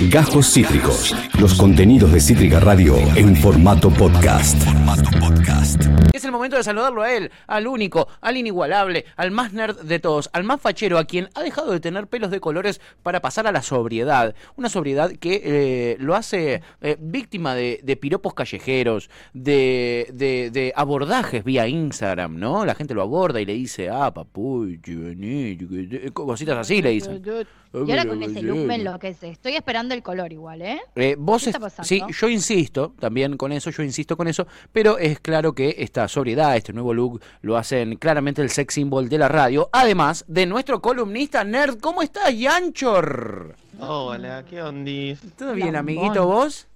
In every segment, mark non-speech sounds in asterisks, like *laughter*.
Gajos Cítricos. Los contenidos de Cítrica Radio en formato podcast. Es el momento de saludarlo a él, al único, al inigualable, al más nerd de todos, al más fachero, a quien ha dejado de tener pelos de colores para pasar a la sobriedad. Una sobriedad que eh, lo hace eh, víctima de, piropos callejeros, de, de- abordajes vía Instagram, ¿no? La gente lo aborda y le dice, ah, que- cositas así le dicen. Y ahora con ese look me enloquece. Estoy esperando el color igual, ¿eh? Eh, vos ¿Qué está est- pasando? sí, yo insisto también con eso, yo insisto con eso, pero es claro que esta sobriedad, este nuevo look, lo hacen claramente el sex symbol de la radio, además de nuestro columnista nerd. ¿Cómo estás, Yanchor? Hola, ¿qué ondis? ¿Todo bien, Lambón. amiguito, vos?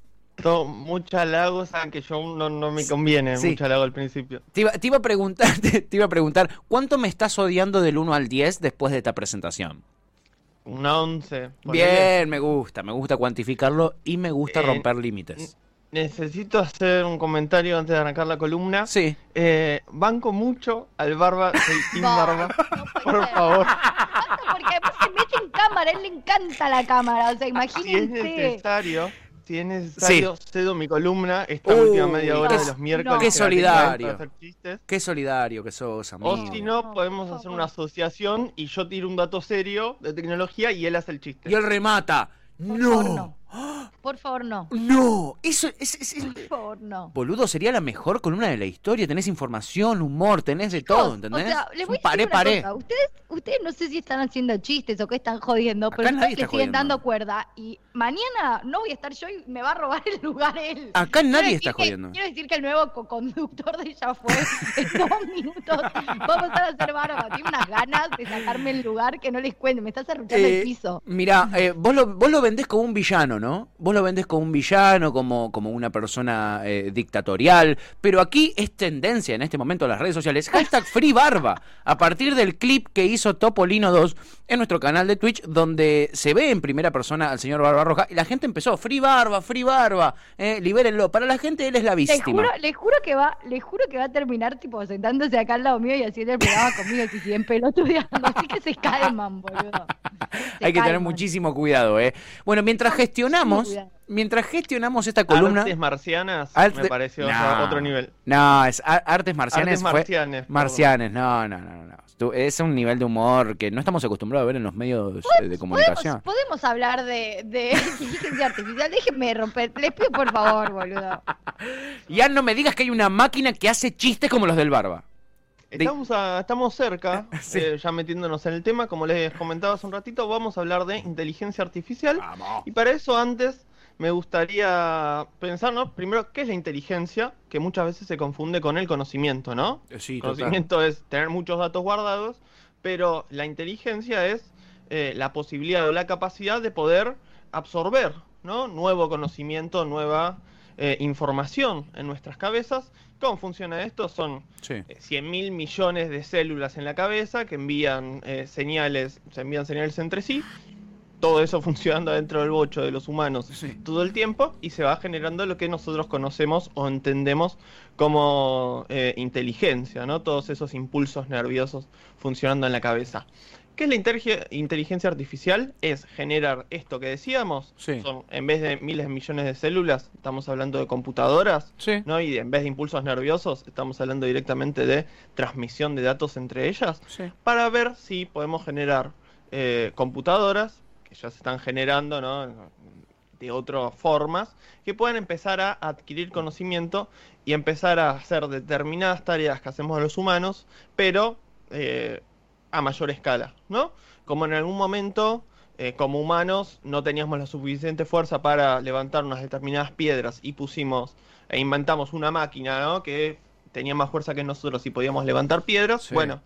Todo, mucho halago, saben que yo no, no me conviene Sí. mucho halago al principio. Te iba, te iba a preguntar, *laughs* te, te iba a preguntar, ¿cuánto me estás odiando del 1 al 10 después de esta presentación? Una once. ponele. Bien, me gusta, me gusta cuantificarlo y me gusta Eh, romper límites. Necesito hacer un comentario antes de arrancar la columna. Sí. Eh, banco mucho al barba, *laughs* soy Team No, Barba. no *laughs* Por ser. favor, Porque además se mete en cámara, a él le encanta la cámara. O sea, si es imagínense. necesario, si es necesario, cedo mi columna esta Uy, última media hora qué- de los miércoles. no. qué solidario. Qué solidario que sos, amigo. O si no, podemos hacer una asociación y yo tiro un dato serio de tecnología y él hace el chiste. Y él remata. Por No. favor, no. Por favor, no. No, eso es, es- es- Por favor, no. Boludo, sería la mejor columna de la historia. Tenés información, humor, tenés de todo, ¿entendés? O sea, les voy Un a paré, una paré. cosa. Ustedes, ustedes no sé si están haciendo chistes o qué están jodiendo, pero Acá ustedes le siguen jodiendo. dando cuerda. Y mañana no voy a estar yo y me va a robar el lugar él. Acá nadie está que- jodiendo. Quiero decir que el nuevo co-conductor de Ya Fue en *laughs* dos minutos va a ser barba. Tiene unas ganas de sacarme el lugar que no les cuento. Me estás arruchando Eh, el piso. Mirá, eh, vos, lo, vos lo vendés como un villano, ¿no? Vos lo vendés como un villano, como, como una persona eh, dictatorial. Pero aquí es tendencia en este momento en las redes sociales. *laughs* Hashtag Free Barba. A partir del clip que hizo Topolino 2 en nuestro canal de Twitch, donde se ve en primera persona al señor Barba Roja. Y la gente empezó, Free Barba, Free Barba, eh, libérenlo. Para la gente él es la Les víctima. juro, les juro que va, les juro que va a terminar tipo sentándose acá al lado mío y haciendo el programa *laughs* conmigo si siguen pelotudeando. *laughs* Así que se calman, boludo. Se Hay que tener calman. muchísimo cuidado, ¿eh? Bueno, mientras gestionamos, mientras gestionamos esta columna... Artes marcianas Arte- me pareció o No. sea, otro nivel. No, es artes marcianes. Artes marcianes. Marcianes, no, no, no, no. Tú- Es un nivel de humor que no estamos acostumbrados a ver en los medios eh, de comunicación. ¿Podemos, podemos hablar de, de *laughs* inteligencia artificial. Déjenme romper. Les pido por favor, boludo. *laughs* Ya no me digas que hay una máquina que hace chistes como los del Barba. Estamos, a- estamos cerca, *laughs* Sí. eh, ya metiéndonos en el tema, como les comentaba hace un ratito, vamos a hablar de inteligencia artificial. Vamos. Y para eso antes me gustaría pensar, ¿no? Primero, ¿qué es la inteligencia? Que muchas veces se confunde con el conocimiento, ¿no? Eh, Sí, total. conocimiento es tener muchos datos guardados, pero la inteligencia es eh, la posibilidad o la capacidad de poder absorber, ¿no? Nuevo conocimiento, nueva eh, información en nuestras cabezas. ¿Cómo funciona esto? Son Sí. eh, 100 mil millones de células en la cabeza que envían eh, señales, se envían señales entre sí. Todo eso *laughs* funcionando dentro del bocho de los humanos Sí. todo el tiempo y se va generando lo que nosotros conocemos o entendemos como eh, inteligencia, ¿no? Todos esos impulsos nerviosos funcionando en la cabeza. ¿Qué es la inteligencia artificial? Es generar esto que decíamos, Sí. son en vez de miles de millones de células, estamos hablando de computadoras, Sí. ¿no? Y en vez de impulsos nerviosos, estamos hablando directamente de transmisión de datos entre ellas, Sí. para ver si podemos generar eh, computadoras, que ya se están generando, ¿no? De otras formas, que puedan empezar a adquirir conocimiento y empezar a hacer determinadas tareas que hacemos los humanos, pero eh, a mayor escala, ¿no? Como en algún momento, eh, como humanos, no teníamos la suficiente fuerza para levantar unas determinadas piedras y pusimos e inventamos una máquina, ¿no? Que tenía más fuerza que nosotros y podíamos levantar piedras. Sí. Bueno,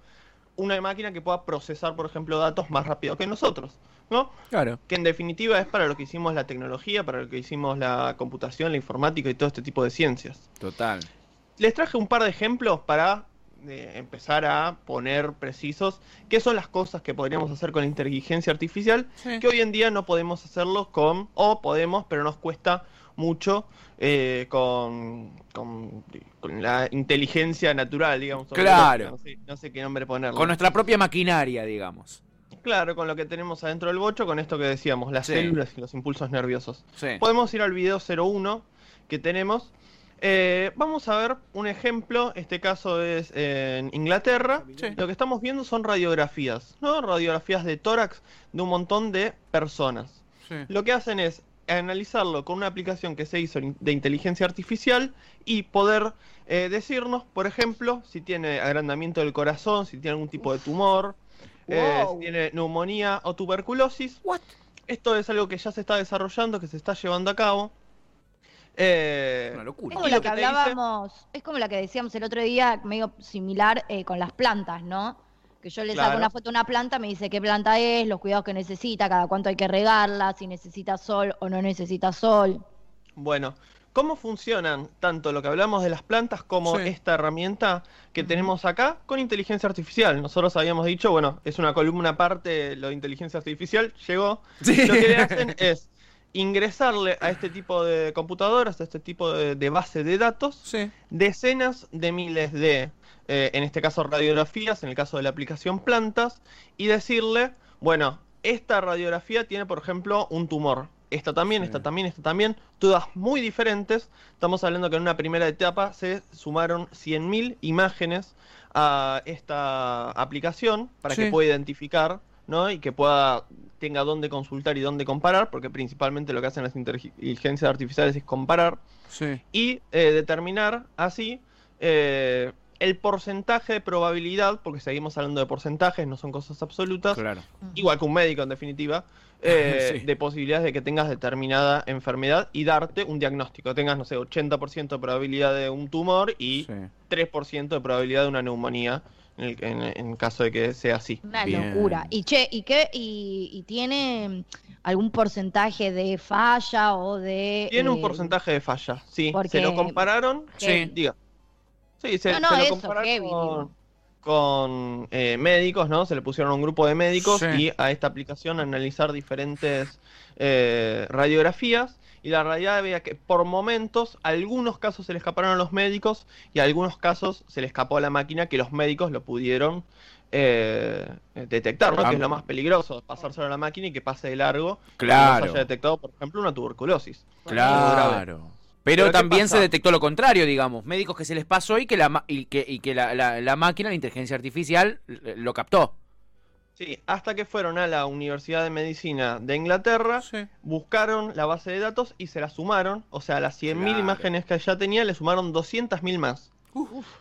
una máquina que pueda procesar, por ejemplo, datos más rápido que nosotros, ¿no? Claro. Que en definitiva es para lo que hicimos la tecnología, para lo que hicimos la computación, la informática y todo este tipo de ciencias. Total. Les traje un par de ejemplos para eh, empezar a poner precisos qué son las cosas que podríamos hacer con la inteligencia artificial, Sí. que hoy en día no podemos hacerlo con, o podemos, pero nos cuesta mucho eh, con, con, con la inteligencia natural, digamos. Claro. No sé, no sé qué nombre ponerle. Con nuestra propia maquinaria, digamos. Claro, con lo que tenemos adentro del bocho, con esto que decíamos, las Sí. células y los impulsos nerviosos. Sí. Podemos ir al video 01 que tenemos. Eh, vamos a ver un ejemplo, este caso es en Inglaterra. Sí. Lo que estamos viendo son radiografías, ¿no? Radiografías de tórax de un montón de personas. Lo que hacen es analizarlo con una aplicación que se hizo de inteligencia artificial y poder eh, decirnos, por ejemplo, si tiene agrandamiento del corazón, si tiene algún tipo de tumor, eh, si tiene neumonía o tuberculosis. What? Esto es algo que ya se está desarrollando, que se está llevando a cabo. Eh, Una Es locura. como Y la lo que que te dice- hablábamos, es como la que decíamos el otro día, medio similar eh, con las plantas, ¿no? Que yo le saco Claro. una foto a una planta, me dice qué planta es, los cuidados que necesita, cada cuánto hay que regarla, si necesita sol o no necesita sol. Bueno, ¿cómo funcionan tanto lo que hablamos de las plantas como Sí. esta herramienta que tenemos acá con inteligencia artificial? Nosotros habíamos dicho, bueno, es una columna aparte lo de inteligencia artificial, llegó. Sí. Lo que le hacen *laughs* es ingresarle a este tipo de computadoras, a este tipo de, de base de datos, Sí. decenas de miles de, eh, en este caso radiografías, en el caso de la aplicación plantas, y decirle, bueno, esta radiografía tiene, por ejemplo, un tumor. Esta también, Sí. esta también, esta también, todas muy diferentes. Estamos hablando que en una primera etapa se sumaron 100.000 imágenes a esta aplicación para Sí. que pueda identificar, ¿no? Y que pueda tenga dónde consultar y dónde comparar, porque principalmente lo que hacen las inteligencias artificiales es comparar Sí. y eh, determinar así eh, el porcentaje de probabilidad, porque seguimos hablando de porcentajes, no son cosas absolutas, Claro. igual que un médico en definitiva, *laughs* eh, Sí. de posibilidades de que tengas determinada enfermedad y darte un diagnóstico. Tengas, no sé, 80% de probabilidad de un tumor y Sí. 3% de probabilidad de una neumonía, en, el, en, en caso de que sea así. Una Bien. locura. Y che, ¿y qué? Y, y tiene mm, algún porcentaje de falla o de. Tiene un eh, porcentaje de falla, sí. porque- Se lo compararon Sí. Diga. Sí, se, No, no, se lo eso, compararon heavy, con, eh, médicos, ¿no? Se le pusieron a un grupo de médicos Sí. y a esta aplicación a analizar diferentes eh, radiografías. Y la realidad veía que por momentos, algunos casos se le escaparon a los médicos y algunos casos se le escapó a la máquina que los médicos lo pudieron eh, detectar, ¿no? Ah. Que es lo más peligroso, pasárselo a la máquina y que pase de largo. y que Claro. No se haya detectado, por ejemplo, una tuberculosis. Claro. Pero, Pero ¿qué también se detectó lo contrario, digamos. Médicos que se les pasó y que la, ma- y que, y que la, la- la máquina, la inteligencia artificial, eh, lo captó. Sí, hasta que fueron a la Universidad de Medicina de Inglaterra, buscaron la base de datos y se la sumaron, o sea, las 100.000 Claro. imágenes que ya tenía le sumaron 200.000 más.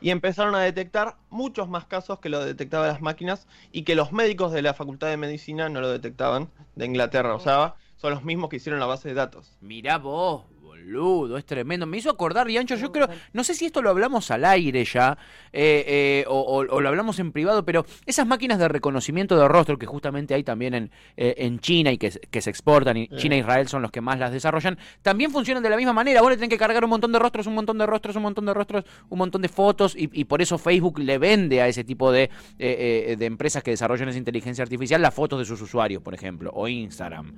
Y empezaron a detectar muchos más casos que lo detectaban las máquinas y que los médicos de la Facultad de Medicina no lo detectaban de Inglaterra. O sea, son los mismos que hicieron la base de datos. Mirá vos, boludo, es tremendo. Me hizo acordar, Riancho, yo creo, no sé si esto lo hablamos al aire ya, eh, eh, o, o- o lo hablamos en privado, pero esas máquinas de reconocimiento de rostro que justamente hay también en, eh, en China y que, se- que se exportan, y. China e Israel son los que más las desarrollan, también funcionan de la misma manera. Vos le tenés que cargar un montón de rostros, un montón de rostros, un montón de rostros, un montón de fotos, y, y por eso Facebook le vende a ese tipo de, de empresas que desarrollan esa inteligencia artificial las fotos de sus usuarios, por ejemplo, o Instagram.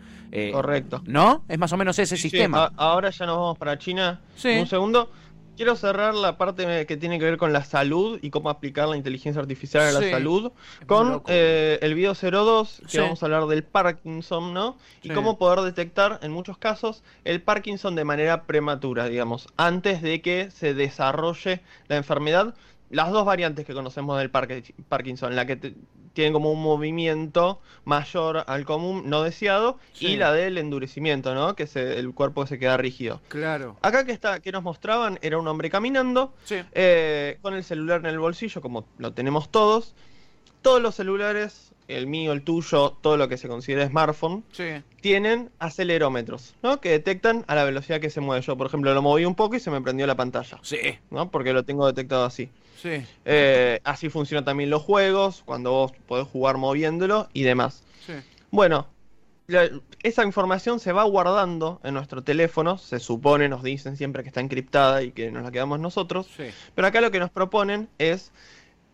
Correcto. ¿No? Es más o menos ese Sí, sistema. ahora ya nos vamos para China. Sí. Un segundo. Quiero cerrar la parte que tiene que ver con la salud y cómo aplicar la inteligencia artificial a la salud con eh, el video 02, que Sí. vamos a hablar del Parkinson, ¿no? Y cómo poder detectar en muchos casos el Parkinson de manera prematura, digamos, antes de que se desarrolle la enfermedad. Las dos variantes que conocemos del Parque- Parkinson, la que te- tiene como un movimiento mayor al común no deseado Sí. y la del endurecimiento, ¿no? Que se, el cuerpo se queda rígido. Claro. Acá que está, que nos mostraban, era un hombre caminando, Sí. eh, con el celular en el bolsillo, como lo tenemos todos. Todos los celulares, el mío, el tuyo, todo lo que se considera smartphone, Sí. tienen acelerómetros, ¿no? Que detectan a la velocidad que se mueve. Yo, por ejemplo, lo moví un poco y se me prendió la pantalla, Sí. ¿no? Porque lo tengo detectado así. Sí. Eh, así funcionan también los juegos, cuando vos podés jugar moviéndolo y demás. Sí. Bueno, la- esa información se va guardando en nuestro teléfono, se supone, nos dicen siempre que está encriptada y que nos la quedamos nosotros, Sí. pero acá lo que nos proponen es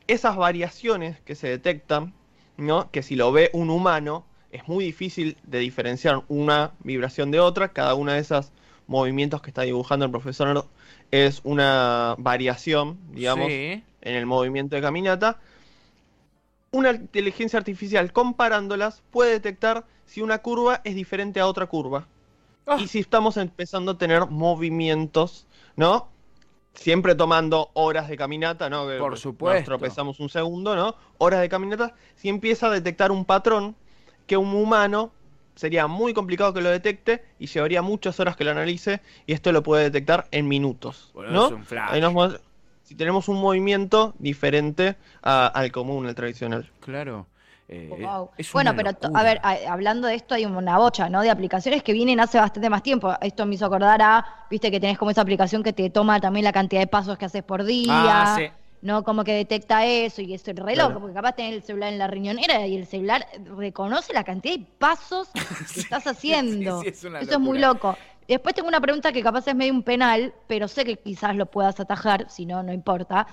esas variaciones que se detectan, ¿no? Que si lo ve un humano, es muy difícil de diferenciar una vibración de otra, cada una de esas movimientos que está dibujando el profesor es una variación, digamos, Sí. en el movimiento de caminata. una inteligencia artificial comparándolas puede detectar si una curva es diferente a otra curva. Ah. Y si estamos empezando a tener movimientos, ¿no? Siempre tomando horas de caminata, ¿no? Por nos supuesto. tropezamos un segundo, ¿no? Horas de caminata. Si empieza a detectar un patrón que un humano sería muy complicado que lo detecte y llevaría muchas horas que lo analice y esto lo puede detectar en minutos, Bueno, ¿no? es un flash. Ahí nos si tenemos un movimiento diferente a- al común, al tradicional. Claro. Eh, Wow. Bueno, pero a ver, a- hablando de esto, hay una bocha, ¿no? De aplicaciones que vienen hace bastante más tiempo. Esto me hizo acordar a, viste que tenés como esa aplicación que te toma también la cantidad de pasos que haces por día. Ah, sí. ¿no? Como que detecta eso y es re Claro. loco, porque capaz tenés el celular en la riñonera y el celular reconoce la cantidad de pasos *laughs* que estás haciendo. sí, es una eso es muy loco. Después tengo una pregunta que capaz es medio un penal, pero sé que quizás lo puedas atajar, si no, no importa.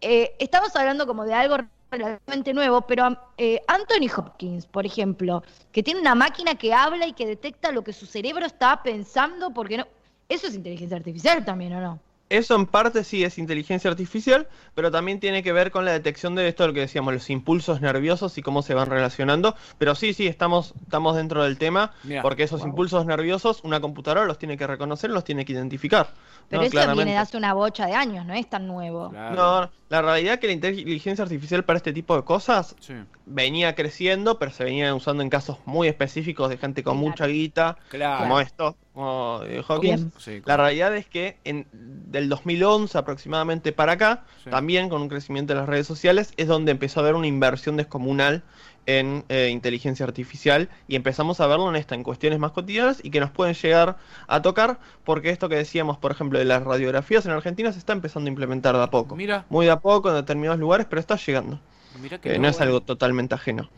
Eh, estamos hablando como de algo relativamente nuevo, pero eh, Anthony Hopkins, por ejemplo, que tiene una máquina que habla y que detecta lo que su cerebro está pensando, porque no... Eso es inteligencia artificial también, ¿o no? Eso en parte sí es inteligencia artificial, pero también tiene que ver con la detección de esto, lo que decíamos, los impulsos nerviosos y cómo se van relacionando. Pero sí, sí, estamos, estamos dentro del tema, Mirá. porque esos impulsos nerviosos, una computadora los tiene que reconocer, los tiene que identificar. Pero ¿no? eso Claramente. viene de hace una bocha de años, no es tan nuevo. Claro. No, la realidad es que la inteligencia artificial para este tipo de cosas Sí, venía creciendo, pero se venía usando en casos muy específicos de gente con Claro. mucha guita, claro. como esto, como de Hawkins. Bien. Sí, La realidad es que en, del 2011 aproximadamente para acá, Sí. también con un crecimiento de las redes sociales, es donde empezó a haber una inversión descomunal en eh, inteligencia artificial y empezamos a verlo en esta, en cuestiones más cotidianas y que nos pueden llegar a tocar, porque esto que decíamos, por ejemplo, de las radiografías en Argentina se está empezando a implementar de a poco. Mira, Muy de a poco en determinados lugares, pero está llegando. Mira Eh, que no es algo totalmente ajeno.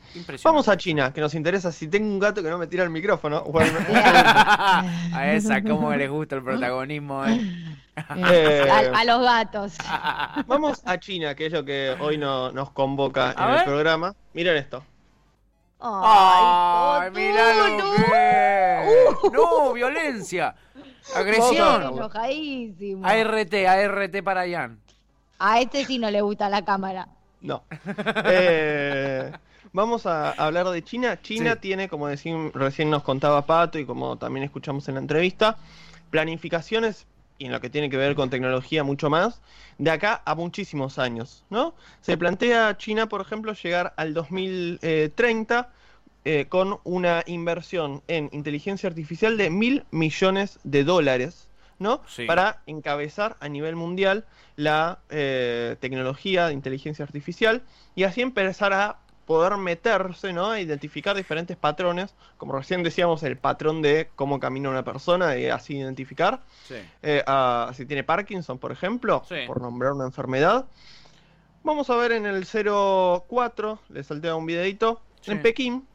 Vamos a China, que nos interesa. Si tengo un gato que no me tira el micrófono, *laughs* bueno, a esa, cómo les gusta el protagonismo, eh. Eh, A, a los gatos. *laughs* Vamos a China, que es lo que hoy no- nos convoca A en ver. el programa. Miren esto. ¡Ay, Cotu, mira lo no. que! ¡No, violencia! ¡Agresión! enojadísimo. ART, ART para Ian. A este sí no le gusta la cámara. No. *laughs* Eh, vamos a hablar de China. China Sí. tiene, como decían, recién nos contaba Pato y como también escuchamos en la entrevista, planificaciones y en lo que tiene que ver con tecnología mucho más, de acá a muchísimos años, ¿no? Se plantea China, por ejemplo, llegar al 2030 eh, con una inversión en inteligencia artificial de mil millones de dólares, ¿no? Sí. Para encabezar a nivel mundial la eh, tecnología de inteligencia artificial y así empezar a poder meterse, ¿no? A identificar diferentes patrones, como recién decíamos, el patrón de cómo camina una persona y así identificar. Sí. Eh, a- si tiene Parkinson, por ejemplo, Sí. por nombrar una enfermedad. Vamos a ver en el 04, le saltea un videito, Sí. en Pekín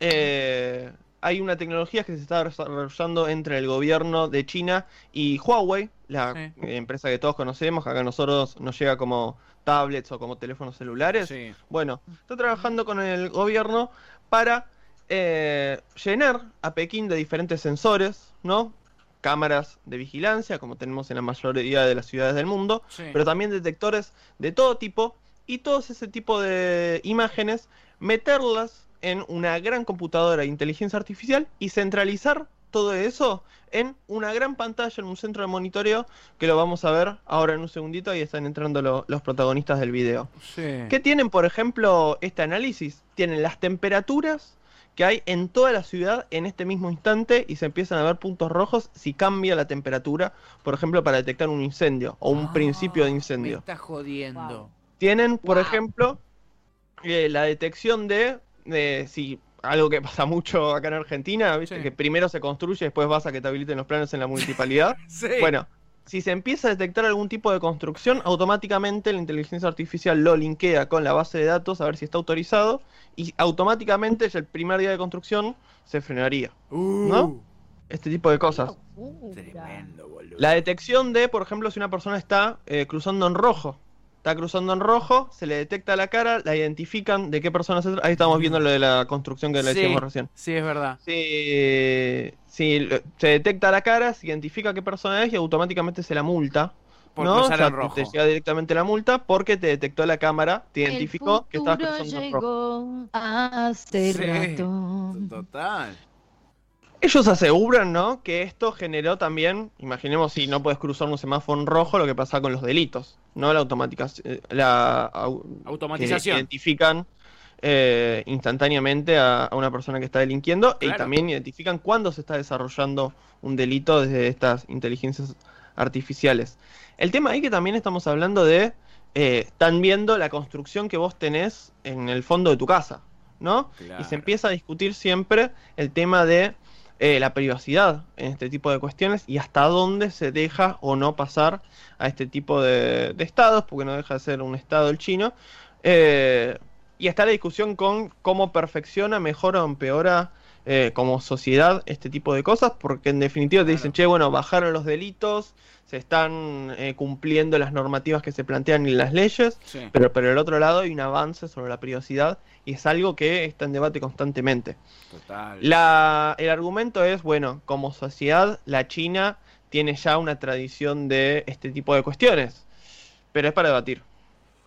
eh, hay una tecnología que se está desarrollando entre el gobierno de China y Huawei, la Sí. empresa que todos conocemos, que acá a nosotros nos llega como tablets o como teléfonos celulares. Sí. Bueno, está trabajando con el gobierno para eh, llenar a Pekín de diferentes sensores, ¿no? Cámaras de vigilancia, como tenemos en la mayoría de las ciudades del mundo, Sí. pero también detectores de todo tipo y todos ese tipo de imágenes, meterlas en una gran computadora de inteligencia artificial y centralizar todo eso en una gran pantalla, en un centro de monitoreo, que lo vamos a ver ahora en un segundito, ahí están entrando lo- los protagonistas del video. Sí. ¿Qué tienen, por ejemplo, este análisis? Tienen las temperaturas que hay en toda la ciudad en este mismo instante y se empiezan a ver puntos rojos si cambia la temperatura, por ejemplo, para detectar un incendio o un Ah, principio de Me incendio. está jodiendo. Wow. Tienen, por Wow. ejemplo, eh, la detección de, de si algo que pasa mucho acá en Argentina, ¿viste? Sí. que primero se construye, después vas a que te habiliten los planes en la municipalidad. *laughs* Sí. Bueno, si se empieza a detectar algún tipo de construcción, automáticamente la inteligencia artificial lo linkea con la base de datos a ver si está autorizado y automáticamente ya el primer día de construcción se frenaría. Uh, ¿no? Este tipo de cosas. Tremendo, boludo. La detección de, por ejemplo, si una persona está eh, cruzando en rojo. Está cruzando en rojo, se le detecta la cara, la identifican de qué persona se trata. Ahí estamos viendo lo de la construcción que le Sí, decíamos recién. Sí, es verdad. Lo- se detecta la cara, se identifica qué persona es y automáticamente se la multa, Por ¿no? cruzar O sea, en rojo. te llega directamente la multa porque te detectó la cámara, te identificó que estabas futuro cruzando en rojo. llegó hace Sí, rato. Total. Ellos aseguran, ¿no? Que esto generó también, imaginemos si no puedes cruzar un semáforo en rojo, lo que pasa con los delitos, ¿no? La la au- que Automatización. identifican eh, instantáneamente a, a una persona que está delinquiendo y también identifican cuándo se está desarrollando un delito desde estas inteligencias artificiales. El tema ahí que también estamos hablando de, eh, están viendo la construcción que vos tenés en el fondo de tu casa, ¿no? Y se empieza a discutir siempre el tema de eh, la privacidad en este tipo de cuestiones y hasta dónde se deja o no pasar a este tipo de, estados, porque no deja de ser un estado el chino. Eh, y está la discusión con cómo perfecciona, mejora o empeora eh, como sociedad este tipo de cosas, porque en definitiva te dicen, che, bueno, bajaron los delitos, se están eh, cumpliendo las normativas que se plantean en las leyes, Sí. pero por el otro lado hay un avance sobre la privacidad y es algo que está en debate constantemente. Total. La, el argumento es, bueno, como sociedad, la China tiene ya una tradición de este tipo de cuestiones, pero es para debatir.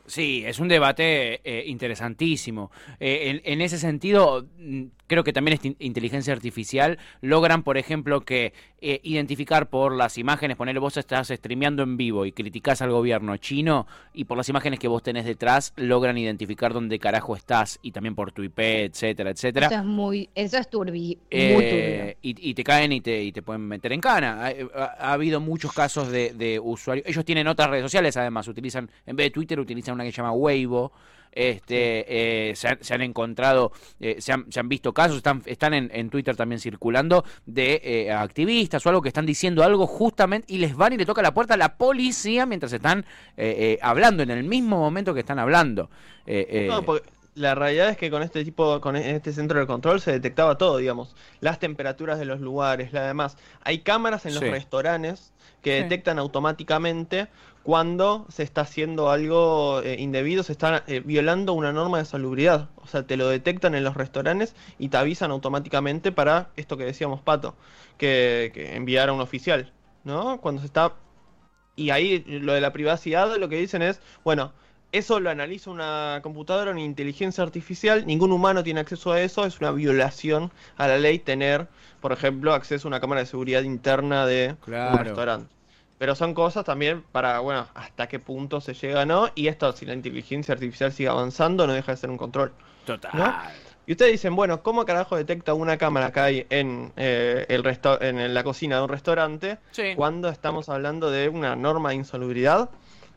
Sí, es un debate eh, interesantísimo. Eh, en, en ese sentido, mm, creo que también esta in- inteligencia artificial logran, por ejemplo, que eh, identificar por las imágenes, ponerle vos estás streameando en vivo y criticás al gobierno chino y por las imágenes que vos tenés detrás logran identificar dónde carajo estás y también por tu IP, etcétera, etcétera. Eso es muy, eso es turbi, muy Eh, y, y te caen y te, y te pueden meter en cana. Ha, ha- ha habido muchos casos de, de usuarios. Ellos tienen otras redes sociales, además. Utilizan, en vez de Twitter, utilizan una que se llama Weibo. Este, eh, se, han, se han encontrado, eh, se, han, visto casos, están, están en, Twitter también circulando de eh, activistas o algo que están diciendo algo justamente y les van y le toca la puerta a la policía mientras están eh, eh, hablando, en el mismo momento que están hablando. No, porque la realidad es que con este tipo, con este centro de control se detectaba todo, digamos, las temperaturas de los lugares, la demás. Hay cámaras en los Sí. restaurantes que Sí. detectan automáticamente cuando se está haciendo algo eh, indebido, se está eh, violando una norma de salubridad. O sea, te lo detectan en los restaurantes y te avisan automáticamente para esto que decíamos, Pato, que, que enviar a un oficial, ¿no? Cuando se está... Y ahí lo de la privacidad, lo que dicen es, bueno, eso lo analiza una computadora, una inteligencia artificial, ningún humano tiene acceso a eso, es una violación a la ley tener, por ejemplo, acceso a una cámara de seguridad interna de Claro. un restaurante. Pero son cosas también para, bueno, hasta qué punto se llega, ¿no? Y esto, si la inteligencia artificial sigue avanzando, no deja de ser un control. total. ¿no? Y ustedes dicen, bueno, ¿cómo carajo detecta una cámara que hay en, eh, el resta- en la cocina de un restaurante Sí. cuando estamos hablando de una norma de insalubridad?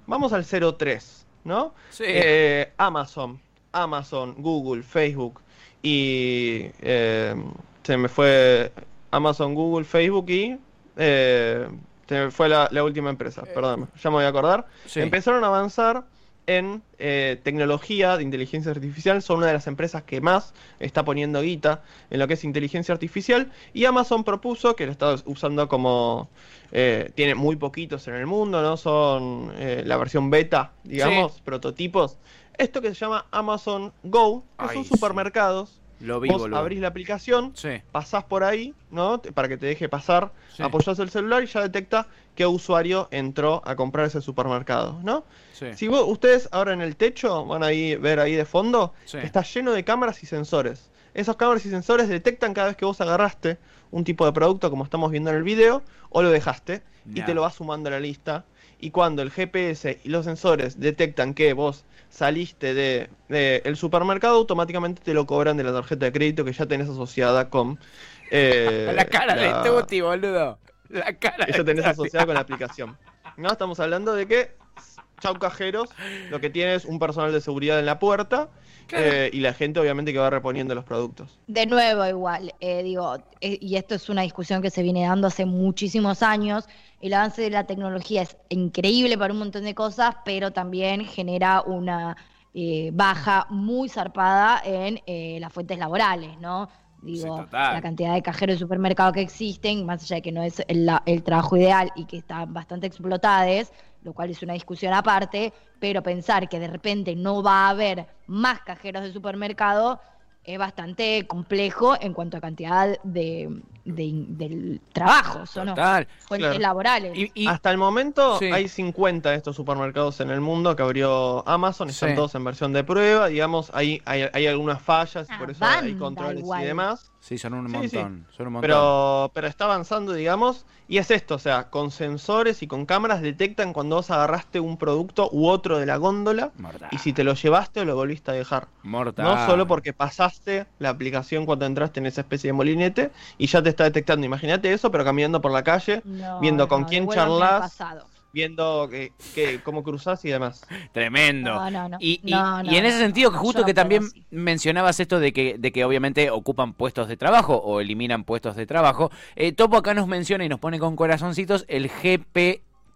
Vamos al 03, ¿no? Sí. Eh, Amazon, Amazon, Google, Facebook y eh, se me fue Amazon, Google, Facebook y eh, se me fue la, la última empresa, perdón, ya me voy a acordar. Sí. Empezaron a avanzar en eh, tecnología de inteligencia artificial, son una de las empresas que más está poniendo guita en lo que es inteligencia artificial y Amazon propuso, que lo está usando como, eh, tiene muy poquitos en el mundo, ¿no? Son eh, la versión beta, digamos, prototipos. Esto que se llama Amazon Go, que Ay, son sí. Lo vi, Vos boludo. abrís la aplicación, Sí. pasás por ahí, ¿no? Para que te deje pasar, Sí. apoyás el celular y ya detecta qué usuario entró a comprar ese supermercado, ¿no? Sí. Si vos- ustedes ahora en el techo van a ir- ver ahí de fondo, está lleno de cámaras y sensores. Esos cámaras y sensores detectan cada vez que vos agarraste un tipo de producto, como estamos viendo en el video, o lo dejaste, y te lo va sumando a la lista. Y cuando el GPS y los sensores detectan que vos saliste de, de el supermercado, automáticamente te lo cobran de la tarjeta de crédito que ya tenés asociada con... eh, la cara la- de Tuti, boludo. La cara que ya tenés asociada con la aplicación. No, estamos hablando de que, chau cajeros, lo que tiene es un personal de seguridad en la puerta eh, y la gente obviamente que va reponiendo los productos. De nuevo, igual, eh, digo, eh, y esto es una discusión que se viene dando hace muchísimos años. El avance de la tecnología es increíble para un montón de cosas, pero también genera una eh, baja muy zarpada en eh, las fuentes laborales, ¿no? Digo, Sí, la cantidad de cajeros de supermercado que existen, más allá de que no es el, el trabajo ideal y que están bastante explotadas, lo cual es una discusión aparte, pero pensar que de repente no va a haber más cajeros de supermercado es bastante complejo en cuanto a cantidad de, de- del trabajo, ¿o no? Total. Fuentes Claro. laborales. Y, y- Hasta el momento Sí. hay 50 de estos supermercados en el mundo que abrió Amazon, están Sí. todos en versión de prueba, digamos, hay, hay, hay algunas fallas y Ah, por eso hay controles igual. y demás. sí, son un Sí, sí. montón. Son un montón. Pero, pero está avanzando, digamos, y es esto, o sea, con sensores y con cámaras detectan cuando vos agarraste un producto u otro de la góndola Mortal. y si te lo llevaste o lo volviste a dejar. Mortal. No solo porque pasaste la aplicación cuando entraste en esa especie de molinete y ya te está detectando. Imagínate eso, pero caminando por la calle, No, viendo con no, quién charlas. viendo que, que- cómo cruzás y demás. *laughs* Tremendo. No, no, no. Y, y- No, no, y en ese sentido, justo no que también así. mencionabas esto de que, de que obviamente ocupan puestos de trabajo o eliminan puestos de trabajo, eh, Topo acá nos menciona y nos pone con corazoncitos el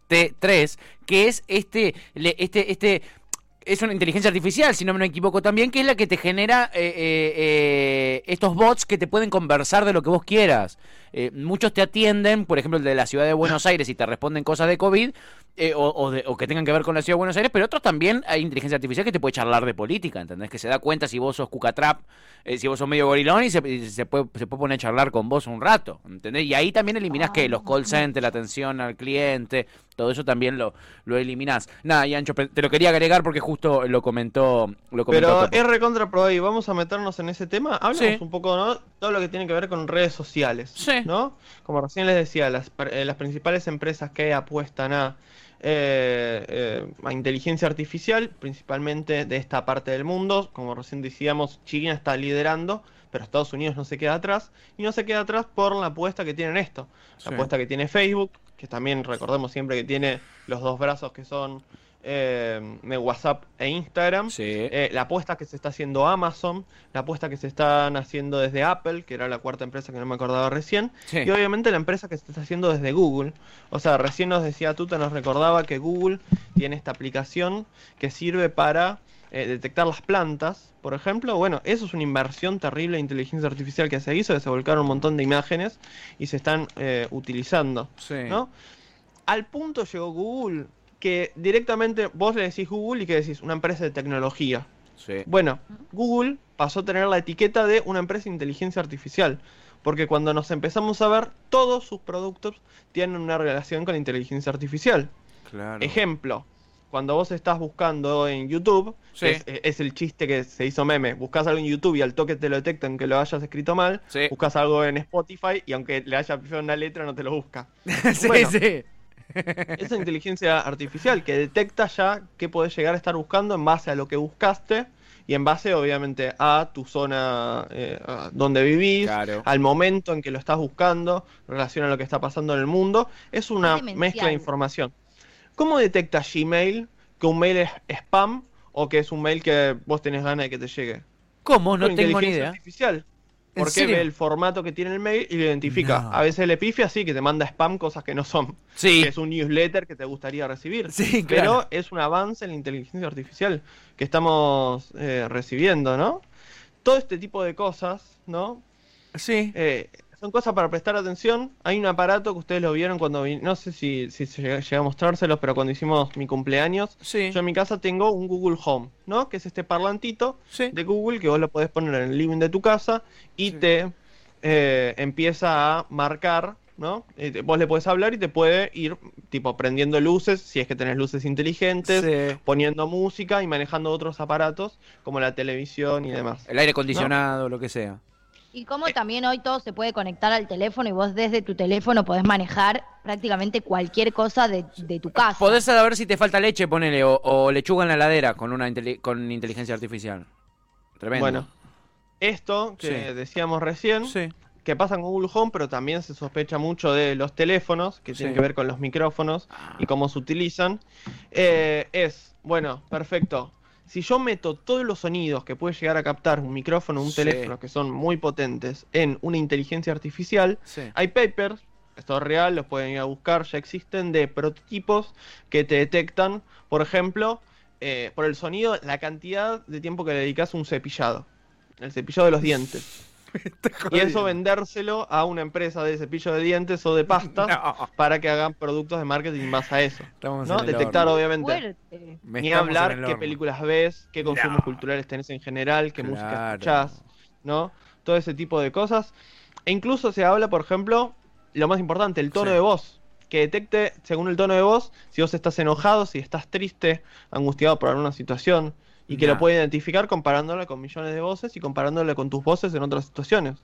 GPT-3, que es este, este, este, es una inteligencia artificial, si no me equivoco también, que es la que te genera eh, eh, eh, estos bots que te pueden conversar de lo que vos quieras. Eh, muchos te atienden, por ejemplo, el de la ciudad de Buenos Aires y te responden cosas de COVID eh, o, o de- o que tengan que ver con la ciudad de Buenos Aires, pero otros también hay inteligencia artificial que te puede charlar de política, ¿entendés? Que se da cuenta si vos sos cucatrap, eh, si vos sos medio gorilón y se, y se puede, se puede poner a charlar con vos un rato, ¿entendés? Y ahí también eliminás que los call centers, la atención al cliente, todo eso también lo, lo eliminás. Nada, y Ancho, te lo quería agregar porque justo lo comentó, lo comentó Pero es recontra pro y vamos a meternos en ese tema. Hablamos Sí. un poco, ¿no? Todo lo que tiene que ver con redes sociales. Sí. ¿No? Como recién les decía, las, eh, las principales empresas que apuestan a, eh, eh, a inteligencia artificial, principalmente de esta parte del mundo, como recién decíamos, China está liderando, pero Estados Unidos no se queda atrás, y no se queda atrás por la apuesta que tienen esto. La Sí. apuesta que tiene Facebook, que también recordemos siempre que tiene los dos brazos que son eh, WhatsApp e Instagram. Sí. Eh, la apuesta que se está haciendo Amazon, la apuesta que se están haciendo desde Apple, que era la cuarta empresa que no me acordaba recién, Sí. y obviamente la empresa que se está haciendo desde Google. O sea, recién nos decía Tuta, nos recordaba que Google tiene esta aplicación que sirve para eh, detectar las plantas, por ejemplo. Bueno, eso es una inversión terrible de inteligencia artificial que se hizo, que se volcaron un montón de imágenes y se están eh, utilizando. Sí. ¿no? Al punto llegó Google que directamente vos le decís Google y que decís una empresa de tecnología. Sí. Bueno, Google pasó a tener la etiqueta de una empresa de inteligencia artificial. Porque cuando nos empezamos a ver, todos sus productos tienen una relación con la inteligencia artificial. Claro. Ejemplo, cuando vos estás buscando en YouTube, Sí. es, es el chiste que se hizo meme, buscas algo en YouTube y al toque te lo detectan que lo hayas escrito mal, Sí. buscas algo en Spotify y aunque le haya una letra no te lo busca. *laughs* sí, Bueno. sí. Esa inteligencia artificial que detecta ya qué podés llegar a estar buscando en base a lo que buscaste y en base obviamente a tu zona eh, a donde vivís, Claro. al momento en que lo estás buscando, en relación a lo que está pasando en el mundo, es una demencial. mezcla de información. ¿Cómo detecta Gmail que un mail es spam o que es un mail que vos tenés ganas de que te llegue? ¿Cómo? No Con tengo ni inteligencia idea. artificial. ¿En Porque ve el formato que tiene el mail y lo identifica. No. A veces le pifia así, que te manda spam cosas que no son Sí. que es un newsletter que te gustaría recibir. Sí, Pero claro. es un avance en la inteligencia artificial que estamos eh, recibiendo, ¿no? Todo este tipo de cosas, ¿no? Sí. Eh, son cosas para prestar atención. Hay un aparato que ustedes lo vieron cuando vi- no sé si, si se llega, llega a mostrárselos, pero cuando hicimos mi cumpleaños, Sí. yo en mi casa tengo un Google Home, ¿no? Que es este parlantito Sí. de Google que vos lo podés poner en el living de tu casa y Sí. te eh, empieza a marcar, ¿no? Eh, vos le podés hablar y te puede ir, tipo, prendiendo luces, si es que tenés luces inteligentes, Sí. poniendo música y manejando otros aparatos como la televisión y demás. El aire acondicionado, lo que sea. Y como también hoy todo se puede conectar al teléfono y vos desde tu teléfono podés manejar prácticamente cualquier cosa de, de tu casa. Podés saber si te falta leche, ponele, o, o lechuga en la ladera con una inteli- con inteligencia artificial. Tremendo. Bueno, esto que Sí. decíamos recién, Sí. que pasa con Google Home, pero también se sospecha mucho de los teléfonos, que tienen Sí. que ver con los micrófonos Ah. y cómo se utilizan, eh, es, bueno, perfecto. Si yo meto todos los sonidos que puede llegar a captar un micrófono o un Sí. teléfono, que son muy potentes, en una inteligencia artificial, Sí. hay papers, esto es real, los pueden ir a buscar, ya existen, de prototipos que te detectan, por ejemplo, eh, por el sonido, la cantidad de tiempo que le dedicas a un cepillado, el cepillado de los dientes. *laughs* Y eso vendérselo a una empresa de cepillo de dientes o de pasta *laughs* No. para que hagan productos de marketing en base a eso. Estamos ¿no? Detectar, horno. obviamente. Ni hablar qué películas ves, qué consumos No. culturales tenés en general, qué música escuchás. ¿no? Todo ese tipo de cosas. E incluso se habla, por ejemplo, lo más importante, el tono Sí. de voz. Que detecte, según el tono de voz, si vos estás enojado, si estás triste, angustiado por alguna situación. Y que lo puede identificar comparándolo con millones de voces y comparándolo con tus voces en otras situaciones.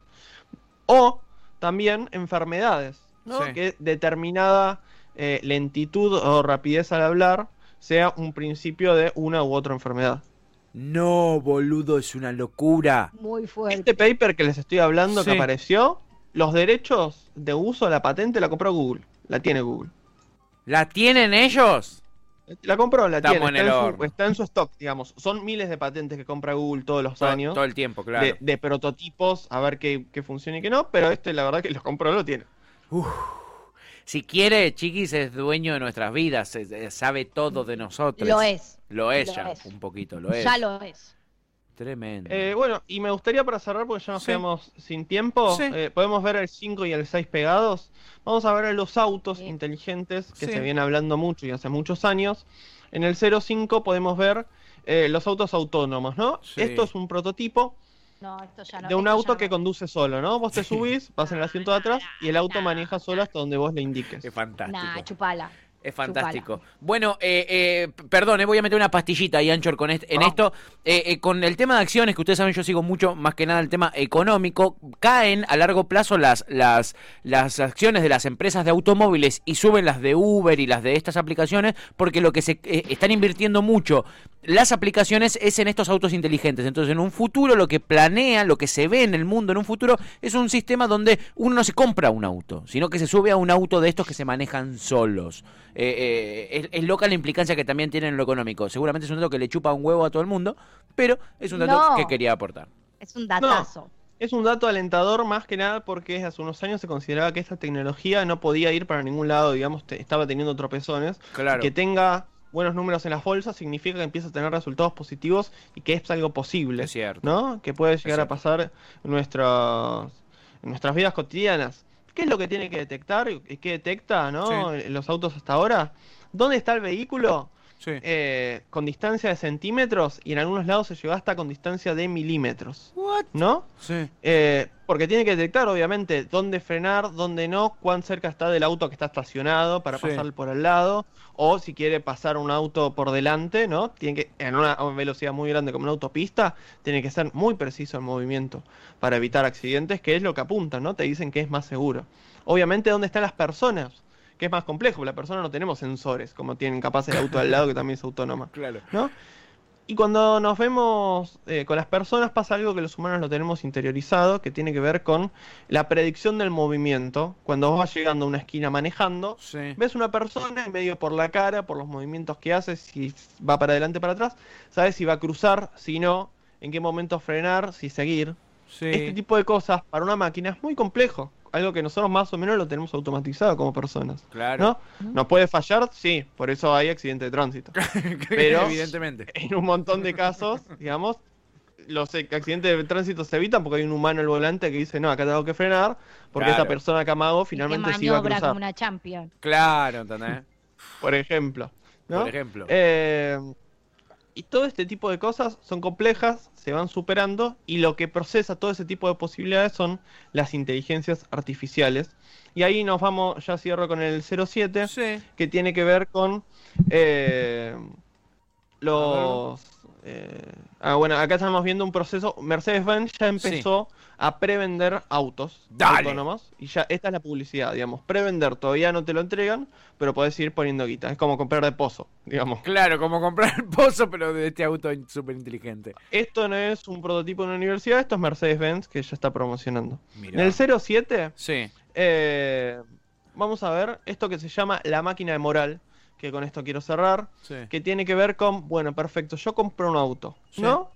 O también enfermedades, ¿no? Sí. Que determinada eh, lentitud o rapidez al hablar sea un principio de una u otra enfermedad. No, boludo, es una locura. Muy fuerte. Este paper que les estoy hablando Sí. que apareció, los derechos de uso de la patente la compró Google. La tiene Google. ¿La tienen ellos? La compró, la Estamos tiene. en Está el en, su, está en su stock, digamos. Son miles de patentes que compra Google todos los Todo, años. todo el tiempo, claro. de, de prototipos, a ver qué, qué funciona y qué no, pero este la verdad que los compró, lo tiene. Si quiere, Chiquis es dueño de nuestras vidas, sabe todo de nosotros. Lo es. Lo es Lo ya, es. un poquito, lo es. Ya lo es. Tremendo. Eh, bueno, y me gustaría para cerrar, porque ya nos Sí. quedamos sin tiempo, Sí. eh, podemos ver el 5 y el 6 pegados. Vamos a ver los autos Sí. inteligentes que Sí. se viene hablando mucho y hace muchos años. En el 05 podemos ver eh, los autos autónomos, ¿no? Sí. Esto es un prototipo No, esto ya no. de un esto ya auto no. que conduce solo, ¿no? Vos te subís, vas en el asiento de atrás y el auto maneja solo hasta donde vos le indiques. es fantástico. Nah, chupala. Es fantástico. Bueno, eh, eh, perdón, eh, voy a meter una pastillita ahí, Anchor, con est- en esto. Eh, eh, con el tema de acciones, que ustedes saben, yo sigo mucho, más que nada el tema económico, caen a largo plazo las, las, las acciones de las empresas de automóviles y suben las de Uber y las de estas aplicaciones, porque lo que se están invirtiendo mucho las aplicaciones es en estos autos inteligentes. Entonces, en un futuro, lo que planea, lo que se ve en el mundo en un futuro, es un sistema donde uno no se compra un auto, sino que se sube a un auto de estos que se manejan solos. Eh, eh, es, es loca la implicancia que también tiene en lo económico. Seguramente es un dato que le chupa un huevo a todo el mundo, pero es un dato No. que quería aportar. Es un datazo. Es un dato alentador más que nada porque hace unos años se consideraba que esta tecnología no podía ir para ningún lado, digamos, te- estaba teniendo tropezones. Claro. Que tenga buenos números en las bolsas significa que empieza a tener resultados positivos y que es algo posible. Es cierto. ¿No? Que puede llegar a pasar en, nuestras en nuestras vidas cotidianas. ¿Qué es lo que tiene que detectar? ¿Y ¿Qué detecta, no? Los autos hasta ahora. ¿Dónde está el vehículo? Sí. Eh, con distancia de centímetros y en algunos lados se llegó hasta con distancia de milímetros. What? ¿No? Sí. Eh, porque tiene que detectar, obviamente, dónde frenar, dónde no, cuán cerca está del auto que está estacionado para Sí. pasar por al lado, o si quiere pasar un auto por delante, ¿no? Tiene que, en una velocidad muy grande como una autopista, tiene que ser muy preciso el movimiento para evitar accidentes, que es lo que apuntan, ¿no? Te dicen que es más seguro. Obviamente, dónde están las personas, que es más complejo, la persona no tenemos sensores, como tienen capaz el auto al lado que también es autónoma. *laughs* Claro. ¿no? Y cuando nos vemos eh, con las personas pasa algo que los humanos lo tenemos interiorizado, que tiene que ver con la predicción del movimiento. Cuando vos vas llegando a una esquina manejando, Sí. ves una persona y medio por la cara, por los movimientos que hace, si va para adelante para atrás, sabes si va a cruzar, si no, en qué momento frenar, si seguir. Sí. Este tipo de cosas para una máquina es muy complejo. Algo que nosotros más o menos lo tenemos automatizado como personas. Claro. ¿No? ¿Nos puede fallar? Sí, por eso hay accidente de tránsito. *laughs* Pero- Evidentemente. en un montón de casos, *laughs* digamos, los e- accidentes de tránsito se evitan porque hay un humano al volante que dice, no, acá tengo que frenar, porque Claro. esta persona que amago Y que finalmente sí iba a cruzar, como una champion. Claro, ¿entendés? por ejemplo. ¿no? Por ejemplo. Eh, y todo este tipo de cosas son complejas, se van superando, y lo que procesa todo ese tipo de posibilidades son las inteligencias artificiales. Y ahí nos vamos, ya cierro con el 07, Sí. que tiene que ver con eh, los... eh, ah, bueno, acá estamos viendo un proceso. Mercedes-Benz ya empezó a prevender autos Dale. autónomos. Y ya esta es la publicidad, digamos. Prevender, todavía no te lo entregan, pero podés ir poniendo guita. Es como comprar de pozo, digamos. Claro, como comprar el pozo, pero de este auto súper inteligente. Esto no es un prototipo de una universidad, esto es Mercedes-Benz que ya está promocionando. Mirá. En el 07 Sí. eh, vamos a ver esto que se llama la máquina de moral, que con esto quiero cerrar. Sí. que tiene que ver con, bueno, perfecto, yo compro un auto, Sí. ¿no?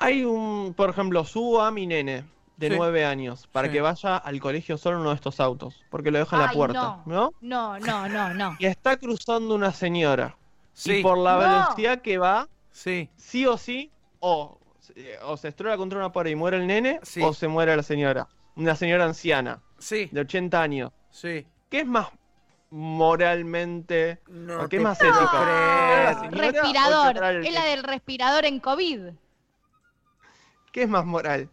Hay un, por ejemplo, subo a mi nene de Sí. nueve años para Sí. que vaya al colegio solo en uno de estos autos, porque lo deja en la puerta, ¿no? No, no, no, no. *laughs* Y está cruzando una señora. Sí. Y por la No. velocidad que va, Sí. sí o sí, o, o se estrella contra una pared y muere el nene, Sí. o se muere la señora. Una señora anciana, Sí. de 80 años. Sí. ¿Qué es más moralmente No ¿O qué más ético? creer. ¿La señora o Respirador. Es la del respirador en COVID. ¿Qué es más moral?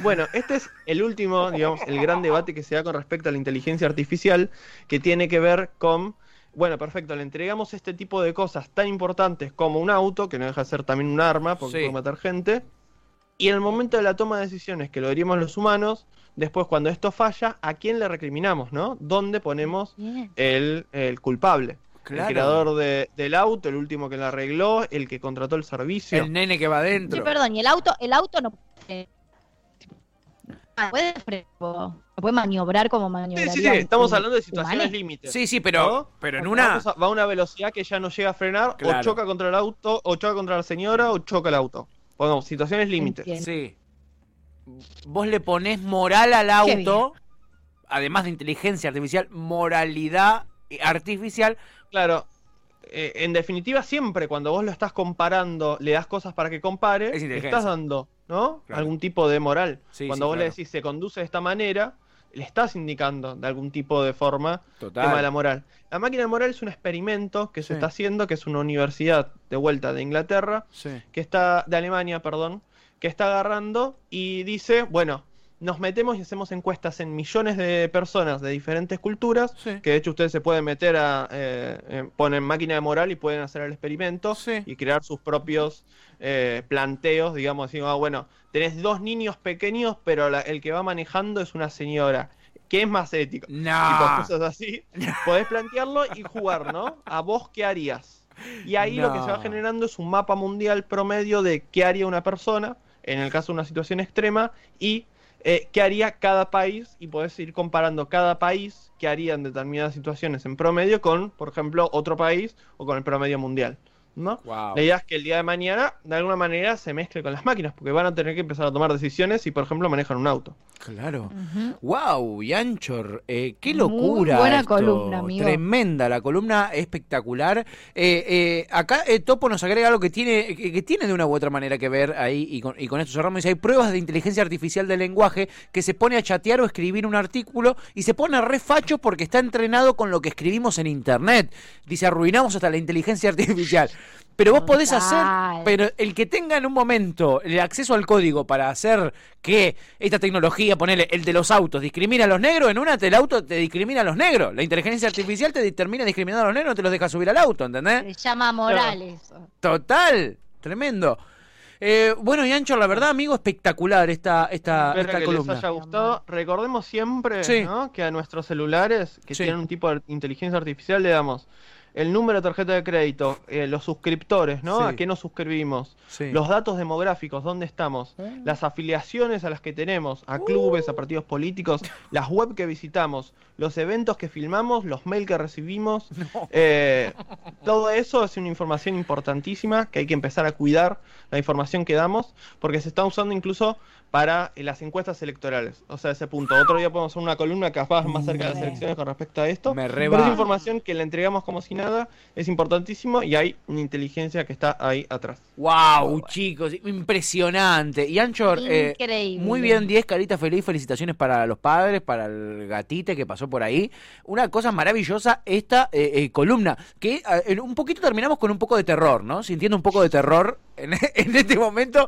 Bueno, este es el último, digamos, el gran debate que se da con respecto a la inteligencia artificial, que tiene que ver con, bueno, perfecto, le entregamos este tipo de cosas tan importantes como un auto, que no deja de ser también un arma, porque Sí. puede matar gente, y en el momento de la toma de decisiones, que lo haríamos los humanos, después cuando esto falla, ¿a quién le recriminamos, no? ¿Dónde ponemos el, el culpable? Claro. El creador de- del auto, el último que la arregló, el que contrató el servicio. El nene que va Sí, adentro. perdón, y el auto, el auto no puede, Ah, puede, no puede maniobrar como Sí, maniobraría sí, sí, un- estamos hablando de situaciones límites. Sí, sí, pero, ¿no? pero en una. va a una velocidad que ya no llega a frenar, Claro. o choca contra el auto, o choca contra la señora, o choca el auto. Bueno, situaciones límites. Sí. Vos le ponés moral al auto, además de inteligencia artificial, moralidad artificial. Claro, eh, en definitiva, siempre cuando vos lo estás comparando, le das cosas para que compare, Es le inteligencia. estás dando, ¿no? Claro. Algún tipo de moral. Sí, cuando sí, vos le decís se conduce de esta manera, le estás indicando de algún tipo de forma Total. tema de la moral. La máquina de moral es un experimento que Sí. se está haciendo, que es una universidad de vuelta de Inglaterra, Sí. que está, de Alemania, perdón, que está agarrando y dice, bueno, nos metemos y hacemos encuestas en millones de personas de diferentes culturas, Sí. que de hecho ustedes se pueden meter a, eh, eh, ponen máquina de moral y pueden hacer el experimento Sí. y crear sus propios eh, planteos, digamos así, ah, bueno, tenés dos niños pequeños, pero la- el que va manejando es una señora. ¿Qué es más ético? No. cosas así. *laughs* Podés plantearlo y jugar, ¿no? A vos qué harías. Y ahí lo que se va generando es un mapa mundial promedio de qué haría una persona, en el caso de una situación extrema, y eh, qué haría cada país, y podés ir comparando cada país qué haría en determinadas situaciones en promedio con, por ejemplo, otro país o con el promedio mundial. ¿No? Wow. La idea es que el día de mañana, de alguna manera, se mezcle con las máquinas, porque van a tener que empezar a tomar decisiones si, por ejemplo, manejan un auto. Claro. Wow, Yanchor, eh, qué Muy locura. buena esto. columna, amigo. Tremenda, la columna espectacular. Eh, eh, acá eh, Topo nos agrega algo que tiene, que, que tiene de una u otra manera que ver ahí, y con, y con esto cerramos. Dice, hay pruebas de inteligencia artificial del lenguaje que se pone a chatear o escribir un artículo y se pone re facho porque está entrenado con lo que escribimos en internet. Dice, arruinamos hasta la inteligencia artificial. Pero vos podés hacer, pero el que tenga en un momento el acceso al código para hacer que esta tecnología, ponele el de los autos, discrimina a los negros, en una el auto te discrimina a los negros. La inteligencia artificial te termina discriminando a los negros, no te los deja subir al auto, ¿entendés? Se llama moral eso. Total, tremendo. Eh, bueno, y Ancho, la verdad, amigo, espectacular esta, esta, Espero esta que columna. les haya gustado. Recordemos siempre Sí. ¿no? que a nuestros celulares que Sí. tienen un tipo de inteligencia artificial le damos el número de tarjeta de crédito, eh, los suscriptores, ¿no? Sí. A qué nos suscribimos, Sí. los datos demográficos, dónde estamos, las afiliaciones a las que tenemos, a clubes, a partidos políticos, *laughs* las web que visitamos, los eventos que filmamos, los mails que recibimos. *laughs* eh, todo eso es una información importantísima que hay que empezar a cuidar, la información que damos, porque se está usando incluso para eh, las encuestas electorales. O sea, ese punto. Otro día podemos hacer una columna capaz más cerca de las elecciones con respecto a esto. Me Pero reba. es información que le entregamos como si nada, es importantísimo y hay una inteligencia que está ahí atrás. Wow, chicos, impresionante. Y Anchor, eh, Increíble. muy bien, 10 caritas feliz, felicitaciones para los padres, para el gatite que pasó por ahí. Una cosa maravillosa esta eh, eh, columna, que eh, en un poquito terminamos con un poco de terror, ¿no? Sintiendo un poco de terror en, *laughs* en este momento.